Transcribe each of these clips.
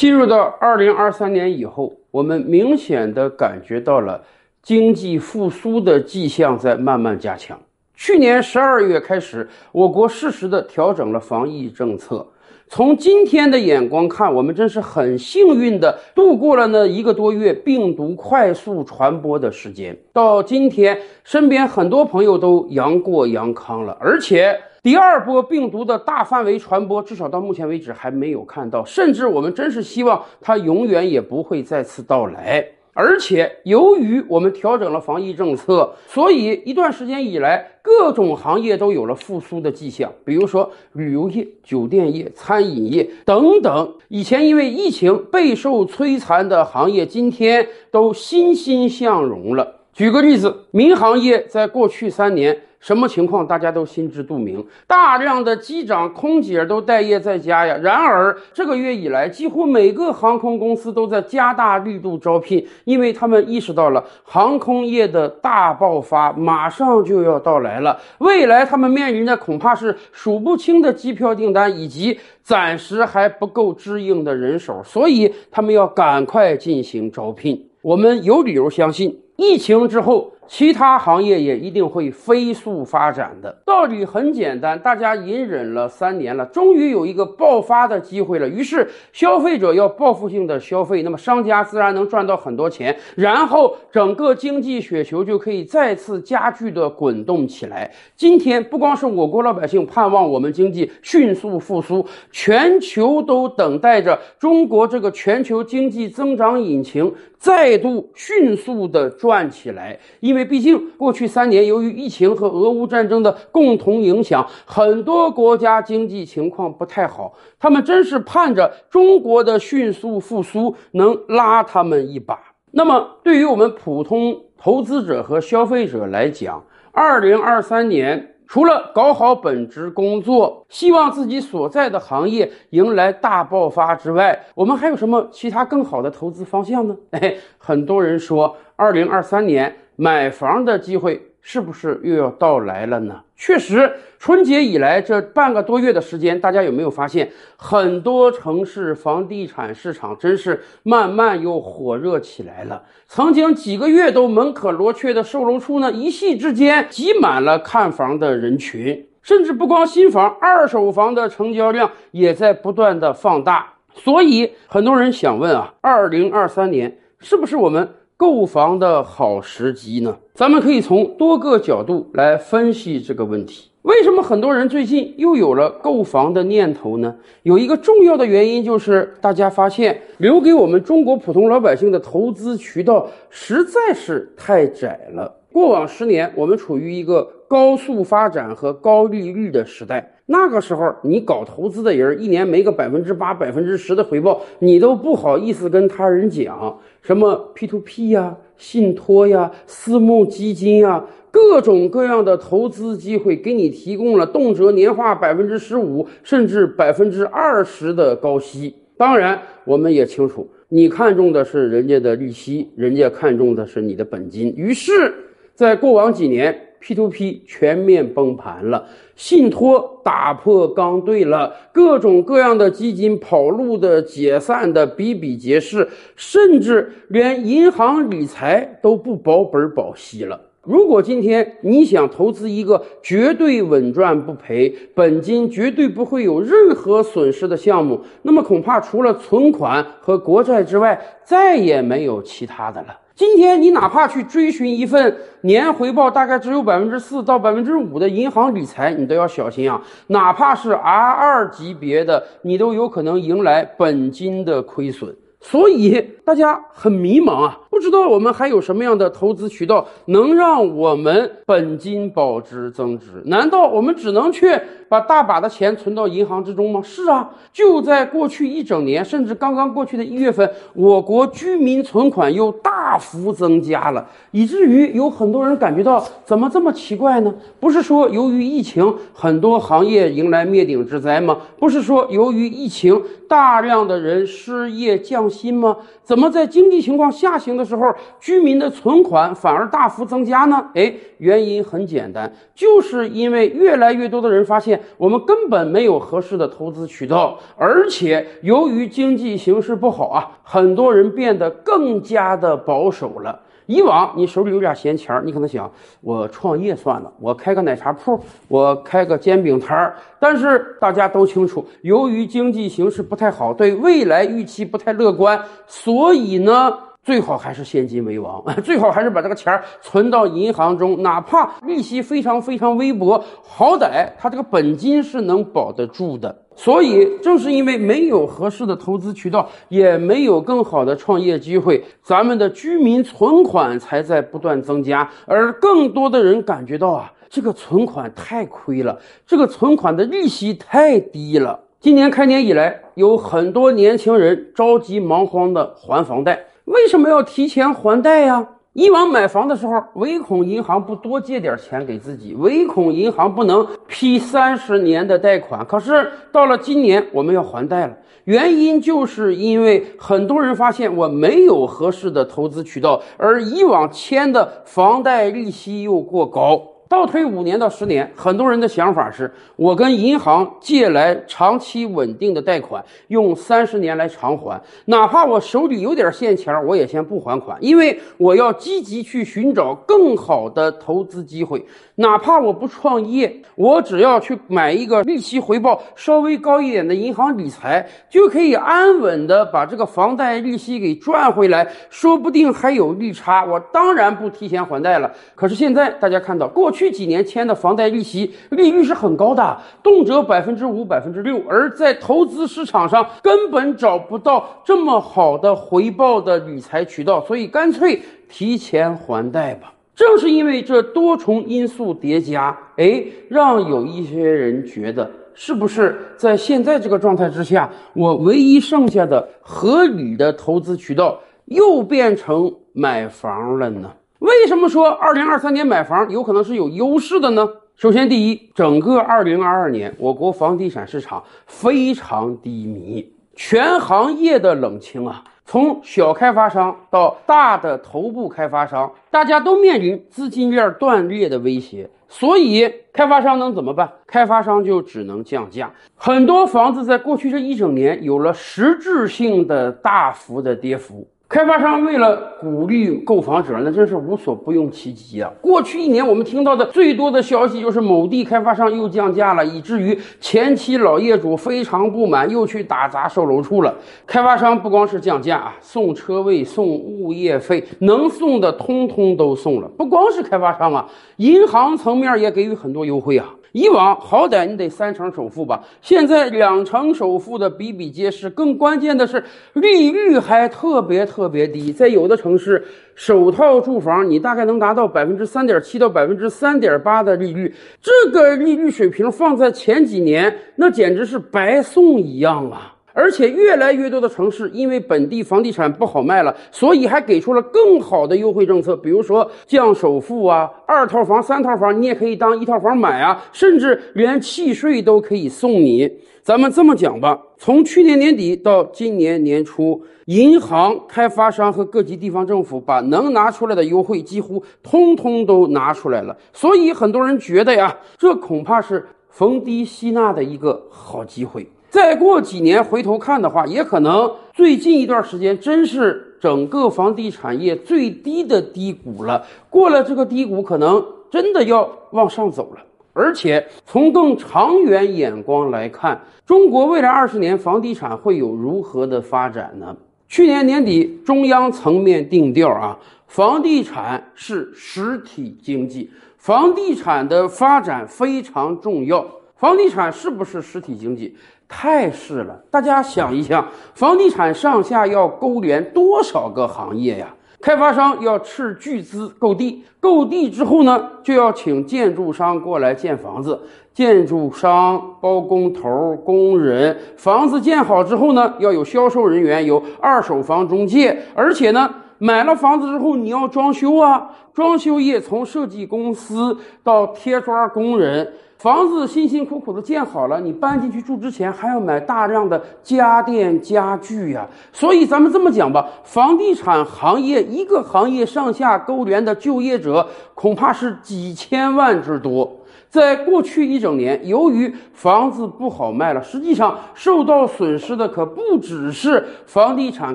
进入到二零二三年以后，我们明显的感觉到了经济复苏的迹象在慢慢加强。去年十二月开始，我国适时的调整了防疫政策。从今天的眼光看，我们真是很幸运的度过了那一个多月病毒快速传播的时间。到今天，身边很多朋友都阳过阳康了，而且。第二波病毒的大范围传播，至少到目前为止还没有看到，甚至我们真是希望它永远也不会再次到来。而且，由于我们调整了防疫政策，所以一段时间以来，各种行业都有了复苏的迹象，比如说旅游业、酒店业、餐饮业等等。以前因为疫情备受摧残的行业，今天都欣欣向荣了。举个例子，民航业在过去三年。什么情况大家都心知肚明，大量的机长、空姐都待业在家呀。然而这个月以来，几乎每个航空公司都在加大力度招聘，因为他们意识到了航空业的大爆发马上就要到来了。未来他们面临的恐怕是数不清的机票订单，以及暂时还不够支应的人手，所以他们要赶快进行招聘。我们有理由相信，疫情之后。其他行业也一定会飞速发展的道理很简单，大家隐忍了三年了，终于有一个爆发的机会了。于是消费者要报复性的消费，那么商家自然能赚到很多钱，然后整个经济雪球就可以再次加剧的滚动起来。今天不光是我国老百姓盼望我们经济迅速复苏，全球都等待着中国这个全球经济增长引擎再度迅速的转起来，因为。毕竟过去三年，由于疫情和俄乌战争的共同影响，很多国家经济情况不太好。他们真是盼着中国的迅速复苏能拉他们一把。那么，对于我们普通投资者和消费者来讲，二零二三年除了搞好本职工作，希望自己所在的行业迎来大爆发之外，我们还有什么其他更好的投资方向呢？哎，很多人说，二零二三年。买房的机会是不是又要到来了呢？确实，春节以来这半个多月的时间，大家有没有发现，很多城市房地产市场真是慢慢又火热起来了？曾经几个月都门可罗雀的售楼处呢，一夕之间挤满了看房的人群，甚至不光新房，二手房的成交量也在不断的放大。所以，很多人想问啊，二零二三年是不是我们？购房的好时机呢？咱们可以从多个角度来分析这个问题。为什么很多人最近又有了购房的念头呢？有一个重要的原因就是，大家发现留给我们中国普通老百姓的投资渠道实在是太窄了。过往十年，我们处于一个高速发展和高利率的时代。那个时候，你搞投资的人一年没个百分之八、百分之十的回报，你都不好意思跟他人讲什么 P to P 呀、信托呀、私募基金呀，各种各样的投资机会给你提供了动辄年化百分之十五甚至百分之二十的高息。当然，我们也清楚，你看中的是人家的利息，人家看中的是你的本金。于是，在过往几年。P to P 全面崩盘了，信托打破刚兑了，各种各样的基金跑路的、解散的比比皆是，甚至连银行理财都不保本保息了。如果今天你想投资一个绝对稳赚不赔、本金绝对不会有任何损失的项目，那么恐怕除了存款和国债之外，再也没有其他的了。今天你哪怕去追寻一份年回报大概只有百分之四到百分之五的银行理财，你都要小心啊！哪怕是 R 二级别的，你都有可能迎来本金的亏损。所以大家很迷茫啊，不知道我们还有什么样的投资渠道能让我们本金保值增值？难道我们只能去把大把的钱存到银行之中吗？是啊，就在过去一整年，甚至刚刚过去的一月份，我国居民存款又大幅增加了，以至于有很多人感觉到怎么这么奇怪呢？不是说由于疫情很多行业迎来灭顶之灾吗？不是说由于疫情大量的人失业降。心吗？怎么在经济情况下行的时候，居民的存款反而大幅增加呢？哎，原因很简单，就是因为越来越多的人发现我们根本没有合适的投资渠道，而且由于经济形势不好啊，很多人变得更加的保守了。以往你手里有点闲钱儿，你可能想我创业算了，我开个奶茶铺，我开个煎饼摊儿。但是大家都清楚，由于经济形势不太好，对未来预期不太乐观，所以呢，最好还是现金为王，最好还是把这个钱儿存到银行中，哪怕利息非常非常微薄，好歹它这个本金是能保得住的。所以，正是因为没有合适的投资渠道，也没有更好的创业机会，咱们的居民存款才在不断增加，而更多的人感觉到啊，这个存款太亏了，这个存款的利息太低了。今年开年以来，有很多年轻人着急忙慌的还房贷，为什么要提前还贷呀？以往买房的时候，唯恐银行不多借点钱给自己，唯恐银行不能批三十年的贷款。可是到了今年，我们要还贷了，原因就是因为很多人发现我没有合适的投资渠道，而以往签的房贷利息又过高。倒推五年到十年，很多人的想法是：我跟银行借来长期稳定的贷款，用三十年来偿还，哪怕我手里有点现钱，我也先不还款，因为我要积极去寻找更好的投资机会。哪怕我不创业，我只要去买一个利息回报稍微高一点的银行理财，就可以安稳的把这个房贷利息给赚回来，说不定还有利差。我当然不提前还贷了。可是现在大家看到过去。去几年签的房贷利息利率是很高的，动辄百分之五、百分之六，而在投资市场上根本找不到这么好的回报的理财渠道，所以干脆提前还贷吧。正是因为这多重因素叠加，哎，让有一些人觉得，是不是在现在这个状态之下，我唯一剩下的合理的投资渠道又变成买房了呢？为什么说二零二三年买房有可能是有优势的呢？首先，第一，整个二零二二年我国房地产市场非常低迷，全行业的冷清啊，从小开发商到大的头部开发商，大家都面临资金链断裂的威胁，所以开发商能怎么办？开发商就只能降价，很多房子在过去这一整年有了实质性的大幅的跌幅。开发商为了鼓励购房者，那真是无所不用其极啊！过去一年，我们听到的最多的消息就是某地开发商又降价了，以至于前期老业主非常不满，又去打砸售楼处了。开发商不光是降价啊，送车位、送物业费，能送的通通都送了。不光是开发商啊，银行层面也给予很多优惠啊。以往好歹你得三成首付吧，现在两成首付的比比皆是。更关键的是，利率还特别特别低，在有的城市，首套住房你大概能达到百分之三点七到百分之三点八的利率，这个利率水平放在前几年，那简直是白送一样啊！而且越来越多的城市因为本地房地产不好卖了，所以还给出了更好的优惠政策，比如说降首付啊，二套房、三套房你也可以当一套房买啊，甚至连契税都可以送你。咱们这么讲吧，从去年年底到今年年初，银行、开发商和各级地方政府把能拿出来的优惠几乎通通都拿出来了，所以很多人觉得呀，这恐怕是逢低吸纳的一个好机会。再过几年回头看的话，也可能最近一段时间真是整个房地产业最低的低谷了。过了这个低谷，可能真的要往上走了。而且从更长远眼光来看，中国未来二十年房地产会有如何的发展呢？去年年底，中央层面定调啊，房地产是实体经济，房地产的发展非常重要。房地产是不是实体经济？太是了！大家想一想，房地产上下要勾连多少个行业呀？开发商要斥巨资购地，购地之后呢，就要请建筑商过来建房子。建筑商、包工头、工人，房子建好之后呢，要有销售人员，有二手房中介，而且呢，买了房子之后你要装修啊，装修业从设计公司到贴砖工人。房子辛辛苦苦的建好了，你搬进去住之前还要买大量的家电家具呀。所以咱们这么讲吧，房地产行业一个行业上下勾连的就业者恐怕是几千万之多。在过去一整年，由于房子不好卖了，实际上受到损失的可不只是房地产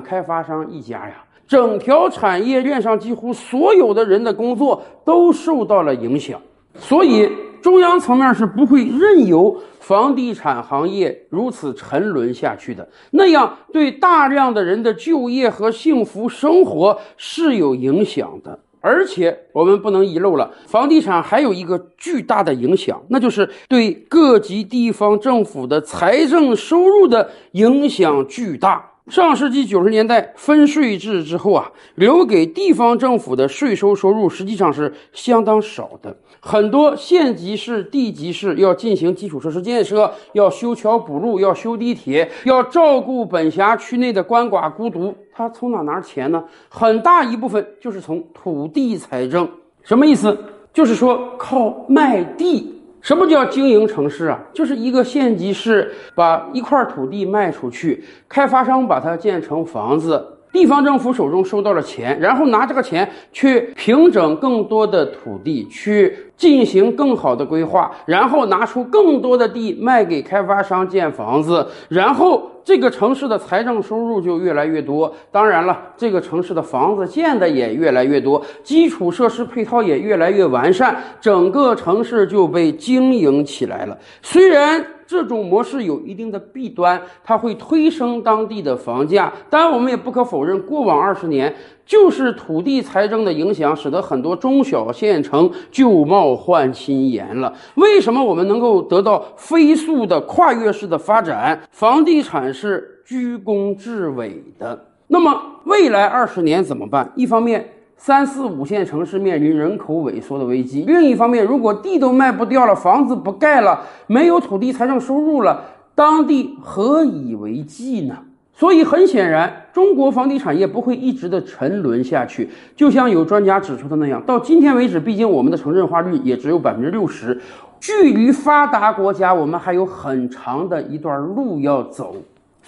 开发商一家呀，整条产业链上几乎所有的人的工作都受到了影响。所以，中央层面是不会任由房地产行业如此沉沦下去的，那样对大量的人的就业和幸福生活是有影响的。而且我们不能遗漏了，房地产还有一个巨大的影响，那就是对各级地方政府的财政收入的影响巨大。上世纪九十年代分税制之后啊，留给地方政府的税收收入实际上是相当少的。很多县级市、地级市要进行基础设施建设，要修桥补路，要修地铁，要照顾本辖区内的鳏寡孤独，他从哪拿钱呢？很大一部分就是从土地财政。什么意思？就是说靠卖地。什么叫经营城市啊？就是一个县级市把一块土地卖出去，开发商把它建成房子。地方政府手中收到了钱，然后拿这个钱去平整更多的土地，去进行更好的规划，然后拿出更多的地卖给开发商建房子，然后这个城市的财政收入就越来越多。当然了，这个城市的房子建的也越来越多，基础设施配套也越来越完善，整个城市就被经营起来了。虽然。这种模式有一定的弊端，它会推升当地的房价。当然，我们也不可否认，过往二十年就是土地财政的影响，使得很多中小县城旧貌换新颜了。为什么我们能够得到飞速的跨越式的发展？房地产是居功至伟的。那么未来二十年怎么办？一方面，三四五线城市面临人口萎缩的危机。另一方面，如果地都卖不掉了，房子不盖了，没有土地财政收入了，当地何以为继呢？所以很显然，中国房地产业不会一直的沉沦下去。就像有专家指出的那样，到今天为止，毕竟我们的城镇化率也只有百分之六十，距离发达国家我们还有很长的一段路要走。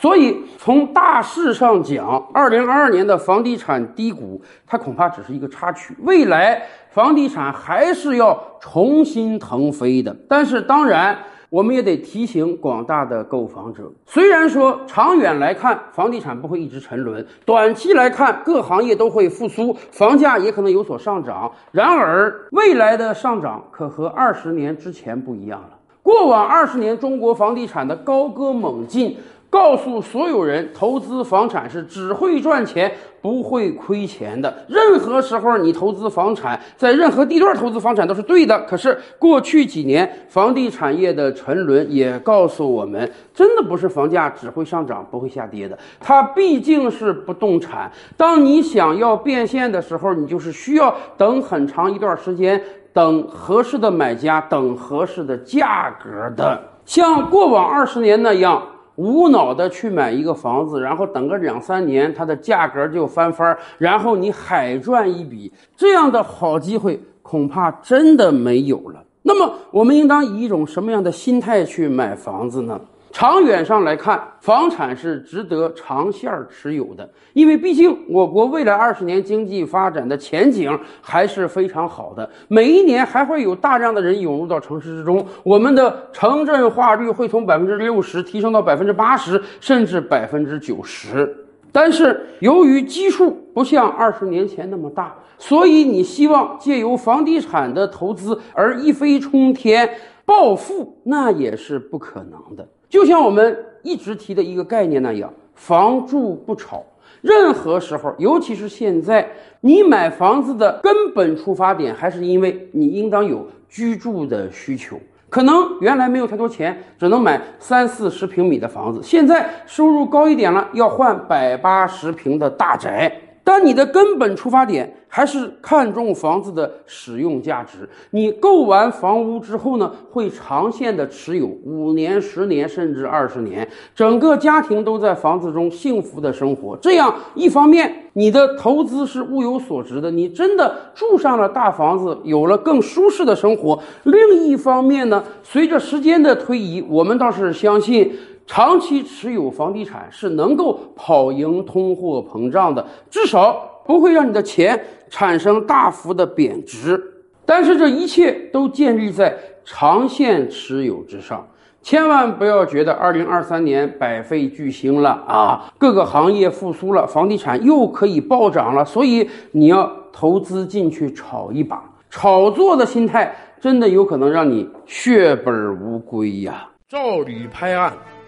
所以，从大势上讲，二零二二年的房地产低谷，它恐怕只是一个插曲。未来房地产还是要重新腾飞的。但是，当然，我们也得提醒广大的购房者：虽然说长远来看，房地产不会一直沉沦，短期来看，各行业都会复苏，房价也可能有所上涨。然而，未来的上涨可和二十年之前不一样了。过往二十年，中国房地产的高歌猛进。告诉所有人，投资房产是只会赚钱不会亏钱的。任何时候你投资房产，在任何地段投资房产都是对的。可是过去几年房地产业的沉沦也告诉我们，真的不是房价只会上涨不会下跌的。它毕竟是不动产。当你想要变现的时候，你就是需要等很长一段时间，等合适的买家，等合适的价格的。像过往二十年那样。无脑的去买一个房子，然后等个两三年，它的价格就翻番，然后你海赚一笔，这样的好机会恐怕真的没有了。那么，我们应当以一种什么样的心态去买房子呢？长远上来看，房产是值得长线持有的，因为毕竟我国未来二十年经济发展的前景还是非常好的。每一年还会有大量的人涌入到城市之中，我们的城镇化率会从百分之六十提升到百分之八十，甚至百分之九十。但是由于基数不像二十年前那么大，所以你希望借由房地产的投资而一飞冲天暴富，那也是不可能的。就像我们一直提的一个概念那样，房住不炒。任何时候，尤其是现在，你买房子的根本出发点还是因为你应当有居住的需求。可能原来没有太多钱，只能买三四十平米的房子，现在收入高一点了，要换百八十平的大宅。但你的根本出发点还是看重房子的使用价值。你购完房屋之后呢，会长线的持有五年、十年，甚至二十年，整个家庭都在房子中幸福的生活。这样一方面，你的投资是物有所值的，你真的住上了大房子，有了更舒适的生活；另一方面呢，随着时间的推移，我们倒是相信。长期持有房地产是能够跑赢通货膨胀的，至少不会让你的钱产生大幅的贬值。但是这一切都建立在长线持有之上，千万不要觉得二零二三年百废俱兴了啊，各个行业复苏了，房地产又可以暴涨了，所以你要投资进去炒一把。炒作的心态真的有可能让你血本无归呀！照理拍案。